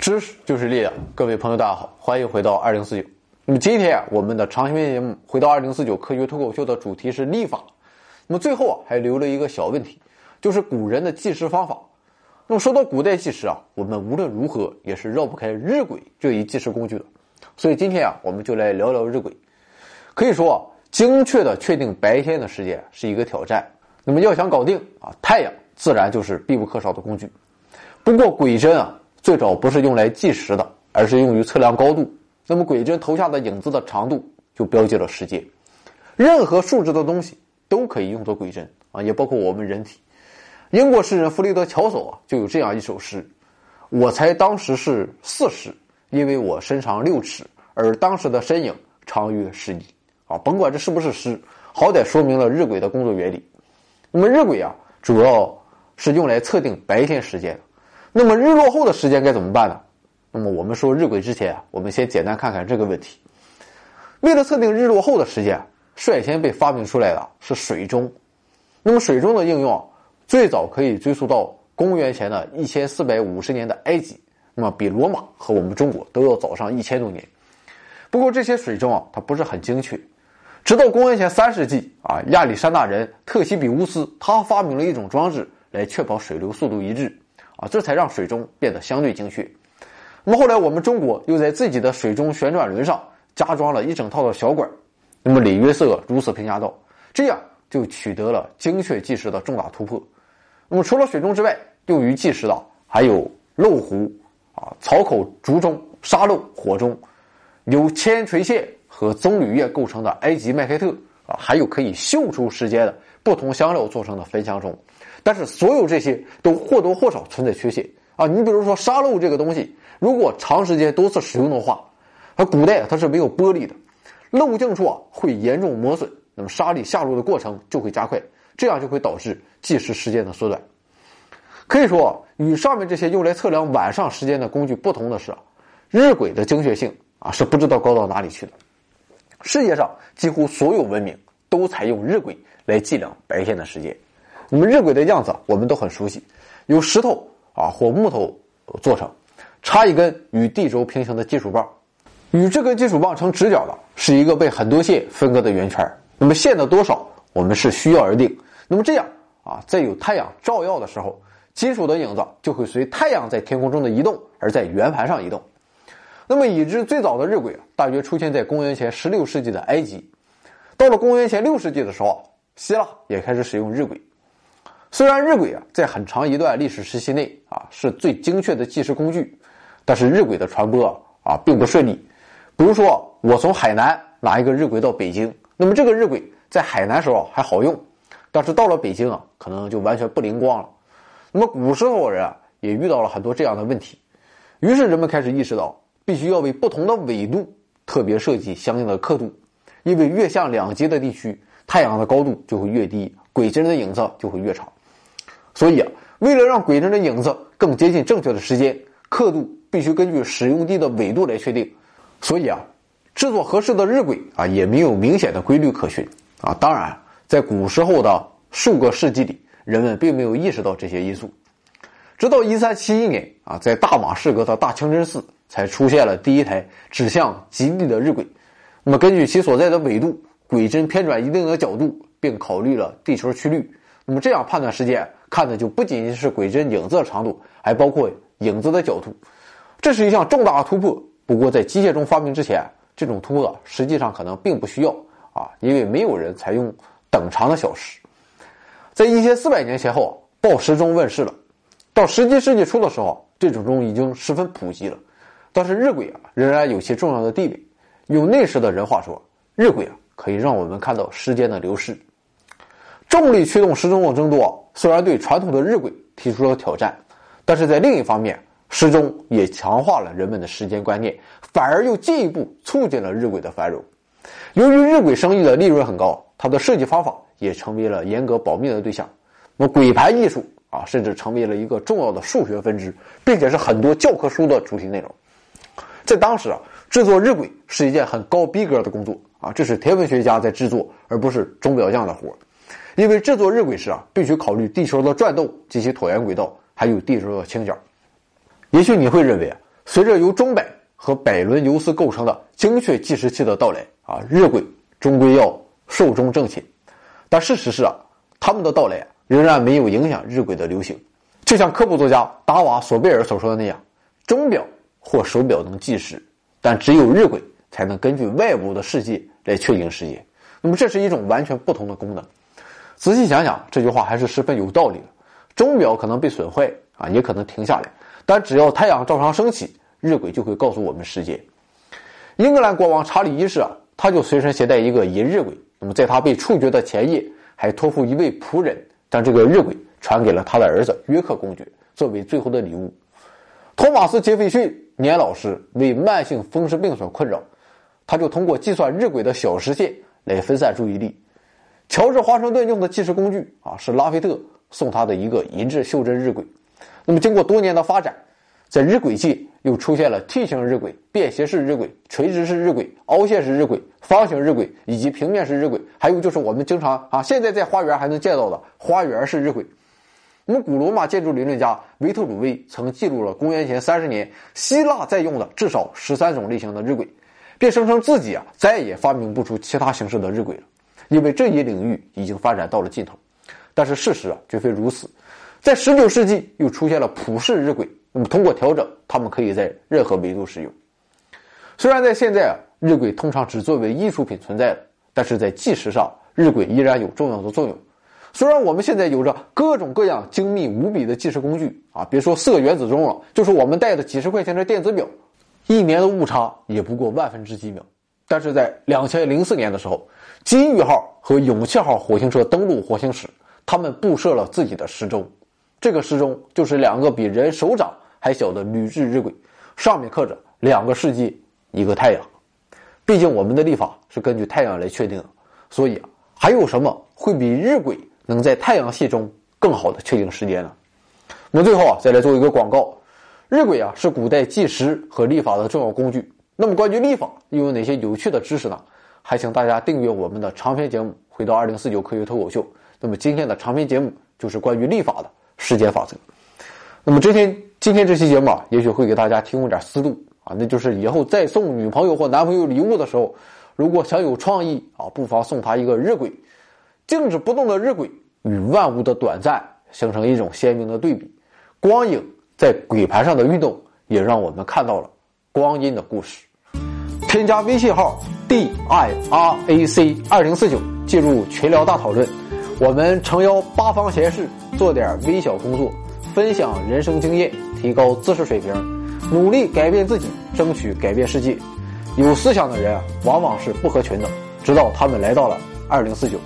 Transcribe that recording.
知识就是力量，各位朋友，大家好，欢迎回到二零四九。那么今天啊，我们的长篇节目回到二零四九科学脱口秀的主题是历法。那么最后啊，还留了一个小问题，就是古人的计时方法。那么说到古代计时啊，我们无论如何也是绕不开日晷这一计时工具的。所以今天啊，我们就来聊聊日晷。可以说，精确的确定白天的时间是一个挑战。那么要想搞定啊，太阳自然就是必不可少的工具。不过鬼针啊。最早不是用来计时的，而是用于测量高度。那么鬼针投下的影子的长度就标记了时间。任何竖直的东西都可以用作鬼针啊，也包括我们人体。英国诗人弗雷德乔叟啊就有这样一首诗：“我猜当时是四十，因为我身长六尺，而当时的身影长约十里。”啊，甭管这是不是诗，好歹说明了日晷的工作原理。那么日晷啊，主要是用来测定白天时间的。那么日落后的时间该怎么办呢？那么我们说日晷之前啊，我们先简单看看这个问题。为了测定日落后的时间，率先被发明出来的是水钟。那么水钟的应用最早可以追溯到公元前的一千四百五十年的埃及，那么比罗马和我们中国都要早上一千多年。不过这些水钟啊，它不是很精确。直到公元前三世纪啊，亚历山大人特西比乌斯他发明了一种装置来确保水流速度一致。啊，这才让水中变得相对精确。那么后来，我们中国又在自己的水中旋转轮上加装了一整套的小管。那么李约瑟如此评价道：“这样就取得了精确计时的重大突破。”那么除了水中之外，用于计时的还有漏壶、啊槽口竹钟、沙漏、火钟，由铅垂线和棕榈叶构成的埃及麦开特啊，还有可以嗅出时间的不同香料做成的焚香钟。但是所有这些都或多或少存在缺陷啊！你比如说沙漏这个东西，如果长时间多次使用的话，它古代它是没有玻璃的，漏镜处啊会严重磨损，那么沙粒下落的过程就会加快，这样就会导致计时时间的缩短。可以说，与上面这些用来测量晚上时间的工具不同的是，日晷的精确性啊是不知道高到哪里去的。世界上几乎所有文明都采用日晷来计量白天的时间。那么日晷的样子我们都很熟悉，由石头啊或木头做成，插一根与地轴平行的金属棒，与这根金属棒成直角的是一个被很多线分割的圆圈。那么线的多少我们是需要而定。那么这样啊，在有太阳照耀的时候，金属的影子就会随太阳在天空中的移动而在圆盘上移动。那么已知最早的日晷，大约出现在公元前十六世纪的埃及。到了公元前六世纪的时候，希腊也开始使用日晷。虽然日晷啊，在很长一段历史时期内啊是最精确的计时工具，但是日晷的传播啊并不顺利。比如说，我从海南拿一个日晷到北京，那么这个日晷在海南时候还好用，但是到了北京啊，可能就完全不灵光了。那么古时候人啊，也遇到了很多这样的问题，于是人们开始意识到，必须要为不同的纬度特别设计相应的刻度，因为越向两极的地区，太阳的高度就会越低，轨针的影子就会越长。所以啊，为了让鬼针的影子更接近正确的时间，刻度必须根据使用地的纬度来确定。所以啊，制作合适的日晷啊，也没有明显的规律可循啊。当然，在古时候的数个世纪里，人们并没有意识到这些因素。直到一三七一年啊，在大马士革的大清真寺才出现了第一台指向极地的日晷。那么，根据其所在的纬度，鬼针偏转一定的角度，并考虑了地球曲率。那么这样判断时间。看的就不仅仅是鬼针影子的长度，还包括影子的角度，这是一项重大的突破。不过在机械钟发明之前，这种突破实际上可能并不需要啊，因为没有人采用等长的小时。在一千四百年前后，报时钟问世了。到十七世纪初的时候，这种钟已经十分普及了。但是日晷啊，仍然有其重要的地位。用那时的人话说，日晷啊，可以让我们看到时间的流逝。重力驱动时钟的增多，虽然对传统的日晷提出了挑战，但是在另一方面，时钟也强化了人们的时间观念，反而又进一步促进了日晷的繁荣。由于日晷生意的利润很高，它的设计方法也成为了严格保密的对象。那么，晷盘艺术啊，甚至成为了一个重要的数学分支，并且是很多教科书的主题内容。在当时啊，制作日晷是一件很高逼格的工作啊，这是天文学家在制作，而不是钟表匠的活。因为制作日晷时啊，必须考虑地球的转动及其椭圆轨道，还有地球的倾角。也许你会认为，随着由钟摆和百轮游丝构成的精确计时器的到来啊，日晷终归要寿终正寝。但事实是啊，他们的到来仍然没有影响日晷的流行。就像科普作家达瓦索贝尔所说的那样，钟表或手表能计时，但只有日晷才能根据外部的世界来确定时间。那么这是一种完全不同的功能。仔细想想，这句话还是十分有道理的。钟表可能被损坏啊，也可能停下来，但只要太阳照常升起，日晷就会告诉我们时间。英格兰国王查理一世啊，他就随身携带一个银日晷。那么在他被处决的前夜，还托付一位仆人将这个日晷。传给了他的儿子约克公爵作为最后的礼物。托马斯·杰斐逊年老时为慢性风湿病所困扰，他就通过计算日晷的小时线来分散注意力。乔治·华盛顿用的计时工具啊，是拉菲特送他的一个银质袖珍日晷。那么经过多年的发展。在日晷界又出现了 T 型日晷、便携式日晷、垂直式日晷、凹陷式日晷、方形日晷以及平面式日晷，还有就是我们经常啊，现在在花园还能见到的花园式日晷。我们古罗马建筑理论家维特鲁威曾记录了公元前三十年希腊在用的至少十三种类型的日晷，并声称自己啊再也发明不出其他形式的日晷了，因为这一领域已经发展到了尽头。但是事实啊绝非如此，在十九世纪又出现了普世日晷。那么通过调整，它们可以在任何维度使用。虽然在现在啊，日晷通常只作为艺术品存在的，但是在计时上，日晷依然有重要的作用。虽然我们现在有着各种各样精密无比的计时工具啊，别说四个原子钟了，就是我们带的几十块钱的电子表，一年的误差也不过万分之几秒。但是在两千零四年的时候，金鱼号和勇气号火星车登陆火星时，他们布设了自己的时钟。这个时钟就是两个比人手掌还小的铝制日晷，上面刻着两个世纪，一个太阳。毕竟我们的历法是根据太阳来确定的，所以啊，还有什么会比日晷能在太阳系中更好的确定时间呢？我们最后啊，再来做一个广告：日晷啊是古代计时和历法的重要工具。那么关于历法又有哪些有趣的知识呢？还请大家订阅我们的长篇节目《回到二零四九科学脱口秀》。那么今天的长篇节目就是关于历法的。时间法则。那么今天今天这期节目啊，也许会给大家提供点思路啊，那就是以后再送女朋友或男朋友礼物的时候，如果想有创意啊，不妨送他一个日晷。静止不动的日晷与万物的短暂形成一种鲜明的对比，光影在晷盘上的运动也让我们看到了光阴的故事。添加微信号 d i r a c 二零四九，进入群聊大讨论。我们诚邀八方贤士做点微小工作，分享人生经验，提高知识水平，努力改变自己，争取改变世界。有思想的人往往是不合群的，直到他们来到了二零四九。